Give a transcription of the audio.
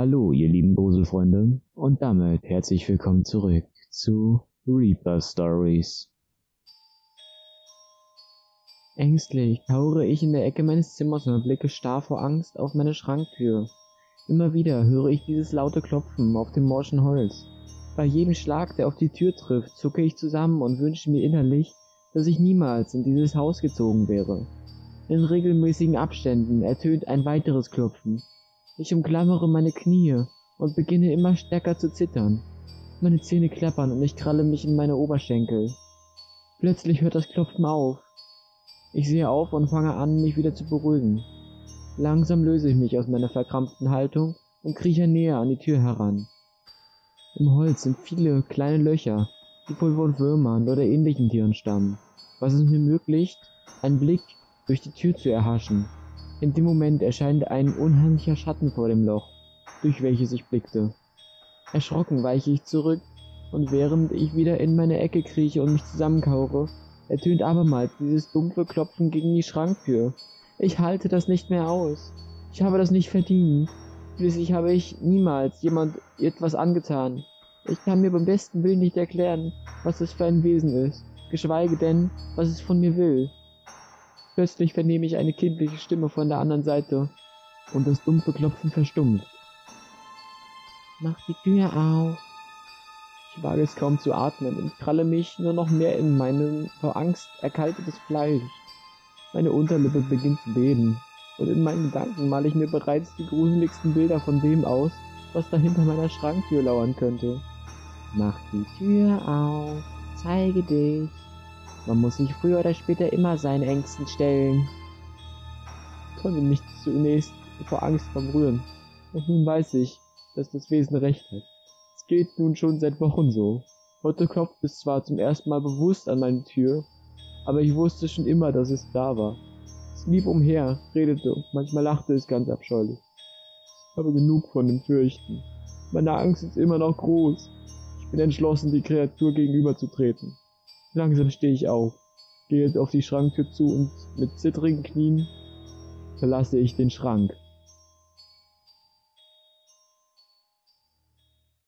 Hallo, ihr lieben Gruselfreunde, und damit herzlich willkommen zurück zu Reaper Stories. Ängstlich kauere ich in der Ecke meines Zimmers und blicke starr vor Angst auf meine Schranktür. Immer wieder höre ich dieses laute Klopfen auf dem morschen Holz. Bei jedem Schlag, der auf die Tür trifft, zucke ich zusammen und wünsche mir innerlich, dass ich niemals in dieses Haus gezogen wäre. In regelmäßigen Abständen ertönt ein weiteres Klopfen, ich umklammere meine Knie und beginne immer stärker zu zittern. Meine Zähne klappern und ich kralle mich in meine Oberschenkel. Plötzlich hört das Klopfen auf. Ich sehe auf und fange an, mich wieder zu beruhigen. Langsam löse ich mich aus meiner verkrampften Haltung und krieche näher an die Tür heran. Im Holz sind viele kleine Löcher, die wohl von Würmern oder ähnlichen Tieren stammen, was es mir ermöglicht, einen Blick durch die Tür zu erhaschen. In dem Moment erscheint ein unheimlicher Schatten vor dem Loch, durch welches ich blickte. Erschrocken weiche ich zurück, und während ich wieder in meine Ecke krieche und mich zusammenkaure, ertönt abermals dieses dumpfe Klopfen gegen die Schranktür. Ich halte das nicht mehr aus. Ich habe das nicht verdient. Schließlich habe ich niemals jemand etwas angetan. Ich kann mir beim besten Willen nicht erklären, was es für ein Wesen ist, geschweige denn, was es von mir will. Plötzlich vernehme ich eine kindliche Stimme von der anderen Seite und das dumpfe Klopfen verstummt. Mach die Tür auf. Ich wage es kaum zu atmen und kralle mich nur noch mehr in mein vor Angst erkaltetes Fleisch. Meine Unterlippe beginnt zu beben und in meinen Gedanken male ich mir bereits die gruseligsten Bilder von dem aus, was da hinter meiner Schranktür lauern könnte. Mach die Tür auf, zeige dich. Man muss sich früher oder später immer seinen Ängsten stellen. Ich konnte mich zunächst vor Angst verbrühen. Und nun weiß ich, dass das Wesen recht hat. Es geht nun schon seit Wochen so. Heute klopft es zwar zum ersten Mal bewusst an meine Tür, aber ich wusste schon immer, dass es da war. Es lief umher, redete und manchmal lachte es ganz abscheulich. Ich habe genug von dem Fürchten. Meine Angst ist immer noch groß. Ich bin entschlossen, die Kreatur gegenüberzutreten. Langsam stehe ich auf, gehe auf die Schranktür zu und mit zittrigen Knien verlasse ich den Schrank.